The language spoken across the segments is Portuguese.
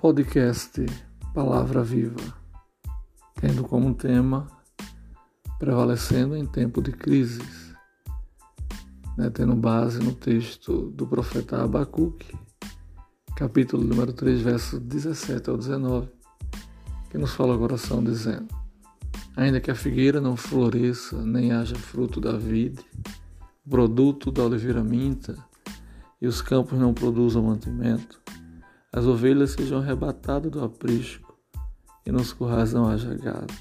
Podcast Palavra Viva, tendo como tema prevalecendo em tempo de crises, né, tendo base no texto do profeta Abacuque, capítulo número 3, versos 17 ao 19, que nos fala o coração dizendo: Ainda que a figueira não floresça, nem haja fruto da vide, produto da oliveira minta, e os campos não produzam mantimento, as ovelhas sejam arrebatadas do aprisco e nos currais não haja gado.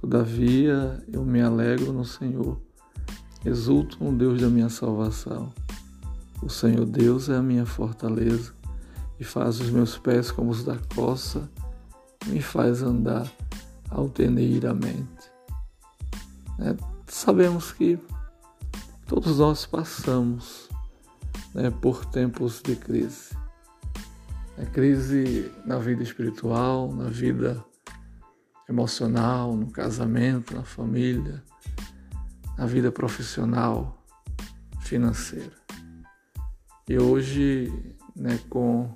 Todavia eu me alegro no Senhor, exulto no Deus da minha salvação. O Senhor Deus é a minha fortaleza e faz os meus pés como os da coça e me faz andar altaneiramente. É, sabemos que todos nós passamos né, por tempos de crise. A crise na vida espiritual, na vida emocional, no casamento, na família, na vida profissional, financeira. E hoje, né, com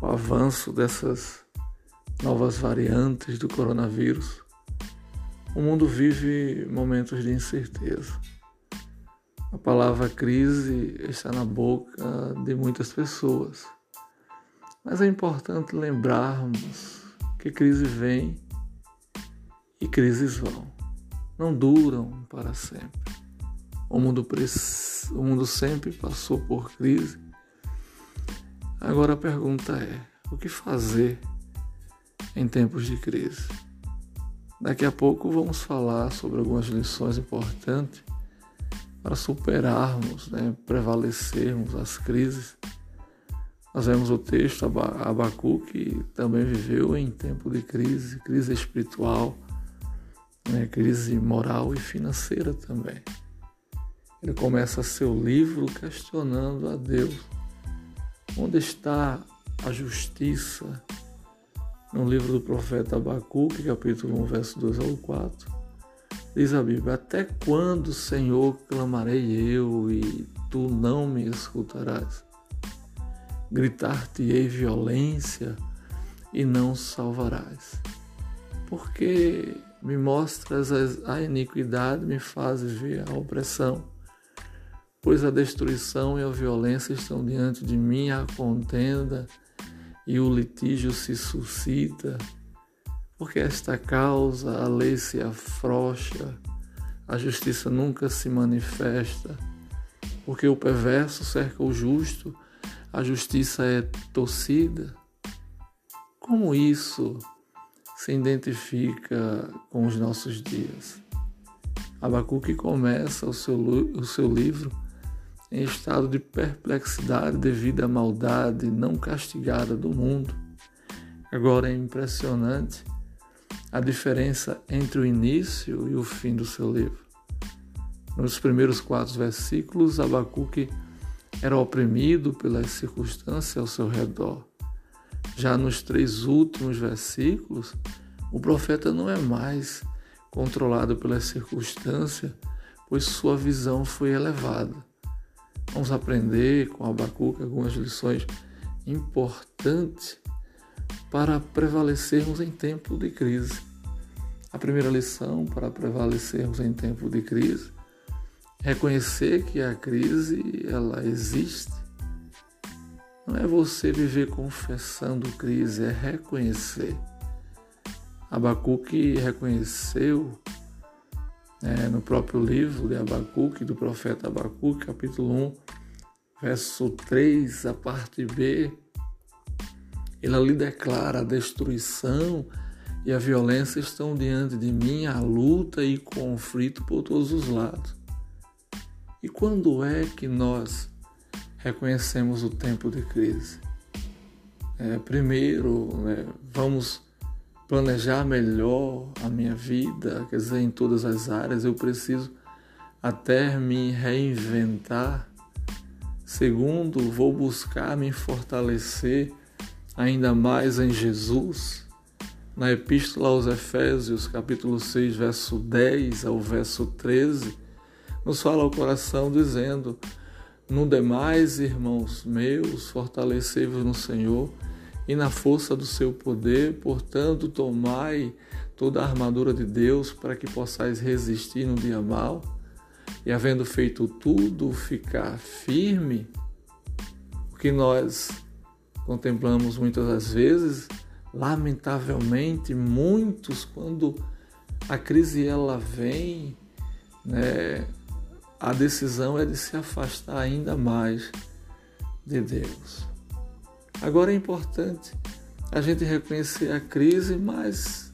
o avanço dessas novas variantes do coronavírus, o mundo vive momentos de incerteza. A palavra crise está na boca de muitas pessoas. Mas é importante lembrarmos que crise vem e crises vão. Não duram para sempre. O mundo, o mundo sempre passou por crise. Agora a pergunta é: o que fazer em tempos de crise? Daqui a pouco vamos falar sobre algumas lições importantes para superarmos, né, prevalecermos as crises nós vemos o texto Abacuque também viveu em tempo de crise, crise espiritual, né, crise moral e financeira também. Ele começa seu livro questionando a Deus. Onde está a justiça? No livro do profeta Abacuque, capítulo 1, verso 2 ao 4, diz a Bíblia: Até quando, Senhor, clamarei eu e tu não me escutarás? Gritar-te-ei violência e não salvarás. Porque me mostras a iniquidade, me fazes ver a opressão, pois a destruição e a violência estão diante de mim, a contenda e o litígio se suscita. Porque esta causa a lei se afrouxa, a justiça nunca se manifesta, porque o perverso cerca o justo a justiça é torcida? Como isso se identifica com os nossos dias? Abacuque começa o seu, o seu livro em estado de perplexidade devido à maldade não castigada do mundo. Agora é impressionante a diferença entre o início e o fim do seu livro. Nos primeiros quatro versículos, Abacuque era oprimido pelas circunstâncias ao seu redor. Já nos três últimos versículos, o profeta não é mais controlado pelas circunstâncias, pois sua visão foi elevada. Vamos aprender com Abacuque algumas lições importantes para prevalecermos em tempo de crise. A primeira lição para prevalecermos em tempo de crise reconhecer que a crise ela existe. Não é você viver confessando crise, é reconhecer. Abacuque reconheceu é, no próprio livro de Abacuque, do profeta Abacuque, capítulo 1, verso 3, a parte B, ele ali declara a destruição e a violência estão diante de mim, a luta e conflito por todos os lados. E quando é que nós reconhecemos o tempo de crise? É, primeiro, né, vamos planejar melhor a minha vida, quer dizer, em todas as áreas, eu preciso até me reinventar. Segundo, vou buscar me fortalecer ainda mais em Jesus. Na Epístola aos Efésios, capítulo 6, verso 10 ao verso 13, nos fala ao coração dizendo: No demais, irmãos meus, fortalecei-vos no Senhor e na força do seu poder, portanto, tomai toda a armadura de Deus para que possais resistir no dia mal e, havendo feito tudo, ficar firme. O que nós contemplamos muitas das vezes, lamentavelmente, muitos, quando a crise ela vem, né, a decisão é de se afastar ainda mais de Deus. Agora é importante a gente reconhecer a crise, mas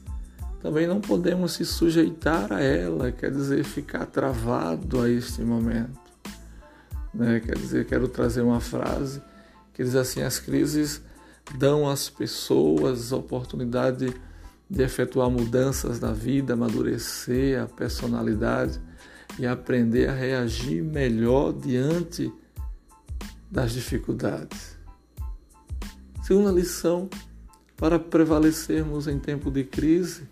também não podemos se sujeitar a ela, quer dizer, ficar travado a este momento. Né? Quer dizer, quero trazer uma frase que diz assim: as crises dão às pessoas a oportunidade de efetuar mudanças na vida, amadurecer a personalidade e aprender a reagir melhor diante das dificuldades. Segunda lição, para prevalecermos em tempo de crise,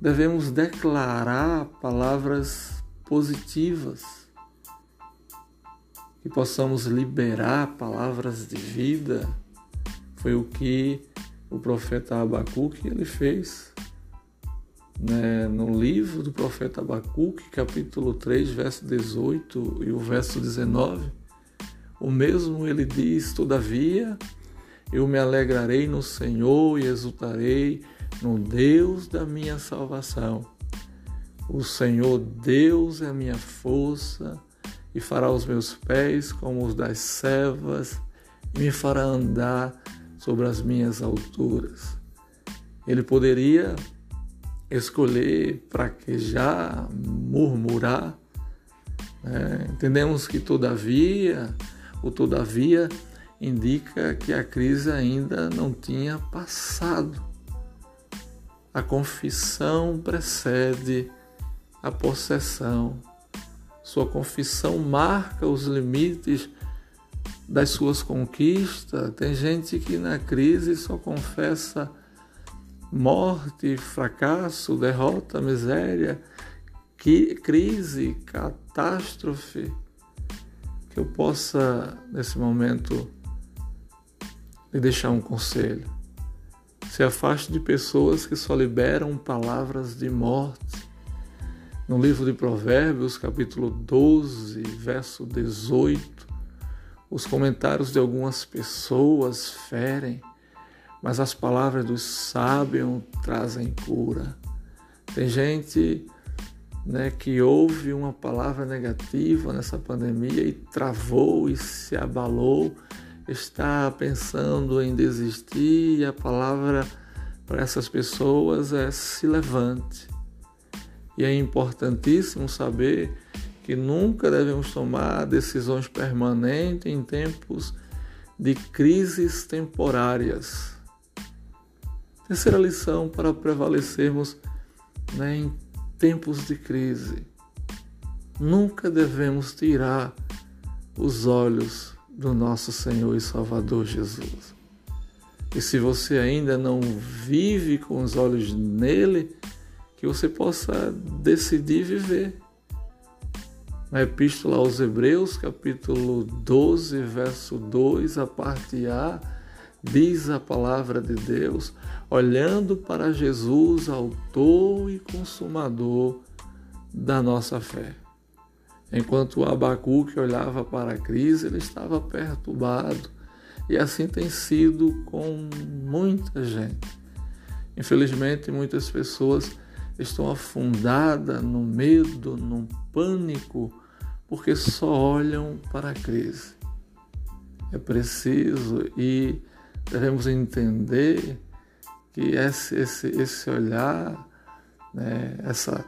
devemos declarar palavras positivas, que possamos liberar palavras de vida. Foi o que o profeta Abacuque ele fez né, no livro do profeta Abacuque, capítulo 3, verso 18 e o verso 19, o mesmo ele diz: Todavia, eu me alegrarei no Senhor e exultarei no Deus da minha salvação. O Senhor Deus é a minha força e fará os meus pés como os das servas e me fará andar sobre as minhas alturas. Ele poderia escolher, praquejar, murmurar. Né? Entendemos que, todavia, o todavia indica que a crise ainda não tinha passado. A confissão precede a possessão. Sua confissão marca os limites das suas conquistas. Tem gente que na crise só confessa morte, fracasso, derrota, miséria, que, crise, catástrofe, que eu possa, nesse momento, lhe deixar um conselho. Se afaste de pessoas que só liberam palavras de morte. No livro de Provérbios, capítulo 12, verso 18, os comentários de algumas pessoas ferem mas as palavras dos sábios trazem cura. Tem gente né, que ouve uma palavra negativa nessa pandemia e travou e se abalou, está pensando em desistir e a palavra para essas pessoas é se levante. E é importantíssimo saber que nunca devemos tomar decisões permanentes em tempos de crises temporárias Terceira lição para prevalecermos né, em tempos de crise. Nunca devemos tirar os olhos do nosso Senhor e Salvador Jesus. E se você ainda não vive com os olhos nele, que você possa decidir viver. Na Epístola aos Hebreus, capítulo 12, verso 2, a parte A, diz a palavra de Deus, olhando para Jesus, autor e consumador da nossa fé. Enquanto o Abacuque olhava para a crise, ele estava perturbado. E assim tem sido com muita gente. Infelizmente, muitas pessoas estão afundadas no medo, no pânico, porque só olham para a crise. É preciso ir devemos entender que esse, esse, esse olhar, né, essa,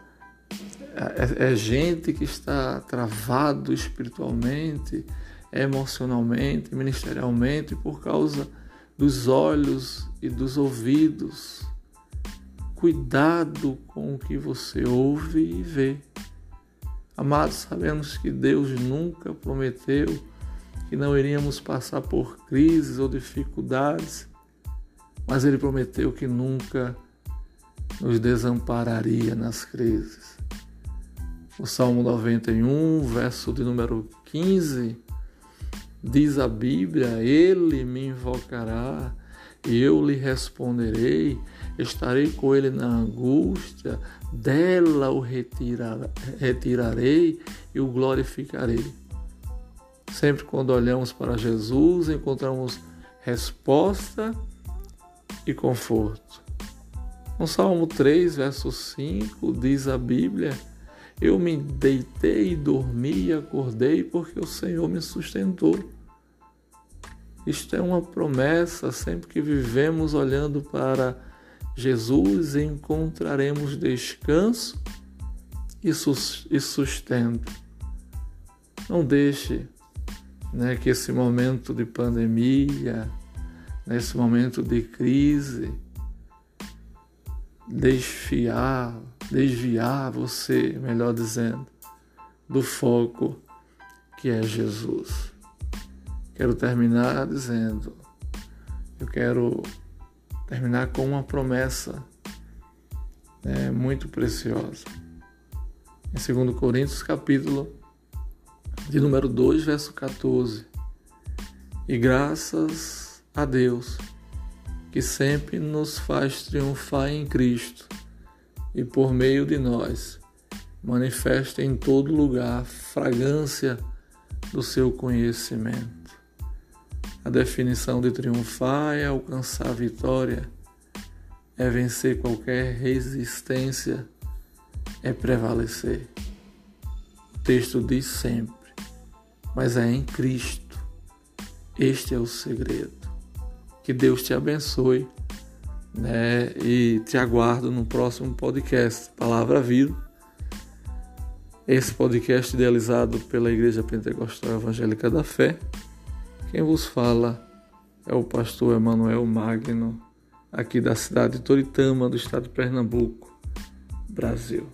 é, é gente que está travado espiritualmente, emocionalmente, ministerialmente, por causa dos olhos e dos ouvidos. Cuidado com o que você ouve e vê. Amados, sabemos que Deus nunca prometeu que não iríamos passar por crises ou dificuldades, mas Ele prometeu que nunca nos desampararia nas crises. O Salmo 91, verso de número 15, diz a Bíblia: Ele me invocará eu lhe responderei, estarei com ele na angústia, dela o retirarei e o glorificarei. Sempre quando olhamos para Jesus, encontramos resposta e conforto. No Salmo 3, verso 5, diz a Bíblia: Eu me deitei, dormi e acordei porque o Senhor me sustentou. Isto é uma promessa, sempre que vivemos olhando para Jesus, encontraremos descanso e sustento. Não deixe né, que esse momento de pandemia, nesse momento de crise, desfiar, desviar você, melhor dizendo, do foco que é Jesus. Quero terminar dizendo, eu quero terminar com uma promessa né, muito preciosa. Em 2 Coríntios, capítulo de número 2, verso 14. E graças a Deus, que sempre nos faz triunfar em Cristo e por meio de nós manifesta em todo lugar a fragrância do seu conhecimento. A definição de triunfar é alcançar a vitória, é vencer qualquer resistência, é prevalecer. O texto diz sempre mas é em Cristo. Este é o segredo. Que Deus te abençoe né? e te aguardo no próximo podcast, Palavra Vida. Esse podcast idealizado pela Igreja Pentecostal Evangélica da Fé. Quem vos fala é o pastor Emanuel Magno, aqui da cidade de Toritama, do estado de Pernambuco, Brasil.